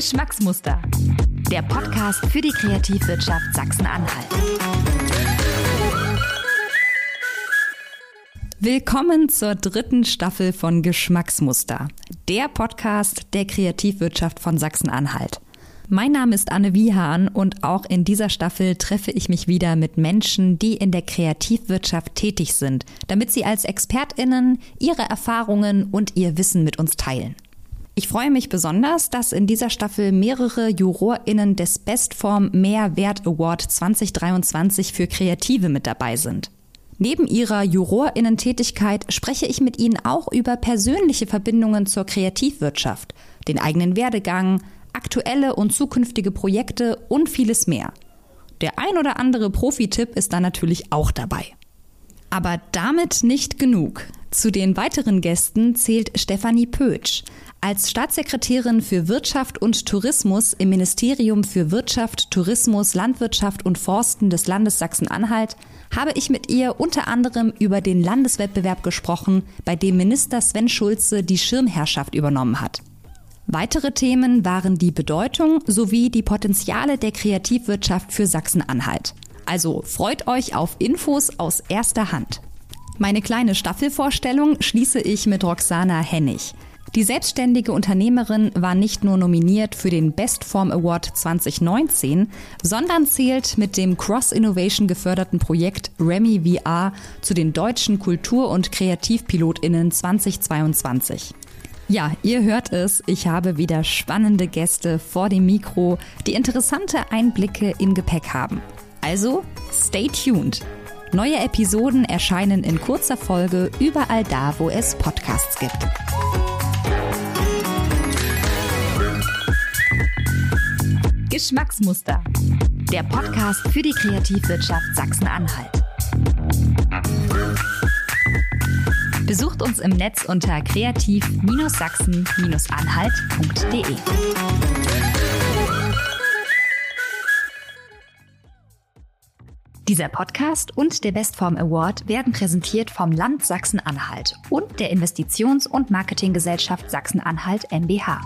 Geschmacksmuster. Der Podcast für die Kreativwirtschaft Sachsen-Anhalt. Willkommen zur dritten Staffel von Geschmacksmuster, der Podcast der Kreativwirtschaft von Sachsen-Anhalt. Mein Name ist Anne Wiehan und auch in dieser Staffel treffe ich mich wieder mit Menschen, die in der Kreativwirtschaft tätig sind, damit sie als Expertinnen ihre Erfahrungen und ihr Wissen mit uns teilen. Ich freue mich besonders, dass in dieser Staffel mehrere JurorInnen des Bestform Mehrwert Award 2023 für Kreative mit dabei sind. Neben ihrer JurorInnen-Tätigkeit spreche ich mit ihnen auch über persönliche Verbindungen zur Kreativwirtschaft, den eigenen Werdegang, aktuelle und zukünftige Projekte und vieles mehr. Der ein oder andere Profi-Tipp ist da natürlich auch dabei. Aber damit nicht genug. Zu den weiteren Gästen zählt Stefanie Pötsch. Als Staatssekretärin für Wirtschaft und Tourismus im Ministerium für Wirtschaft, Tourismus, Landwirtschaft und Forsten des Landes Sachsen-Anhalt habe ich mit ihr unter anderem über den Landeswettbewerb gesprochen, bei dem Minister Sven Schulze die Schirmherrschaft übernommen hat. Weitere Themen waren die Bedeutung sowie die Potenziale der Kreativwirtschaft für Sachsen-Anhalt. Also freut euch auf Infos aus erster Hand. Meine kleine Staffelvorstellung schließe ich mit Roxana Hennig. Die selbstständige Unternehmerin war nicht nur nominiert für den Best Form Award 2019, sondern zählt mit dem Cross Innovation geförderten Projekt Remy VR zu den deutschen Kultur- und Kreativpilotinnen 2022. Ja, ihr hört es, ich habe wieder spannende Gäste vor dem Mikro, die interessante Einblicke im Gepäck haben. Also, stay tuned. Neue Episoden erscheinen in kurzer Folge überall da, wo es Podcasts gibt. Geschmacksmuster. Der Podcast für die Kreativwirtschaft Sachsen-Anhalt. Besucht uns im Netz unter kreativ-sachsen-anhalt.de. Dieser Podcast und der Bestform Award werden präsentiert vom Land Sachsen-Anhalt und der Investitions- und Marketinggesellschaft Sachsen-Anhalt MBH.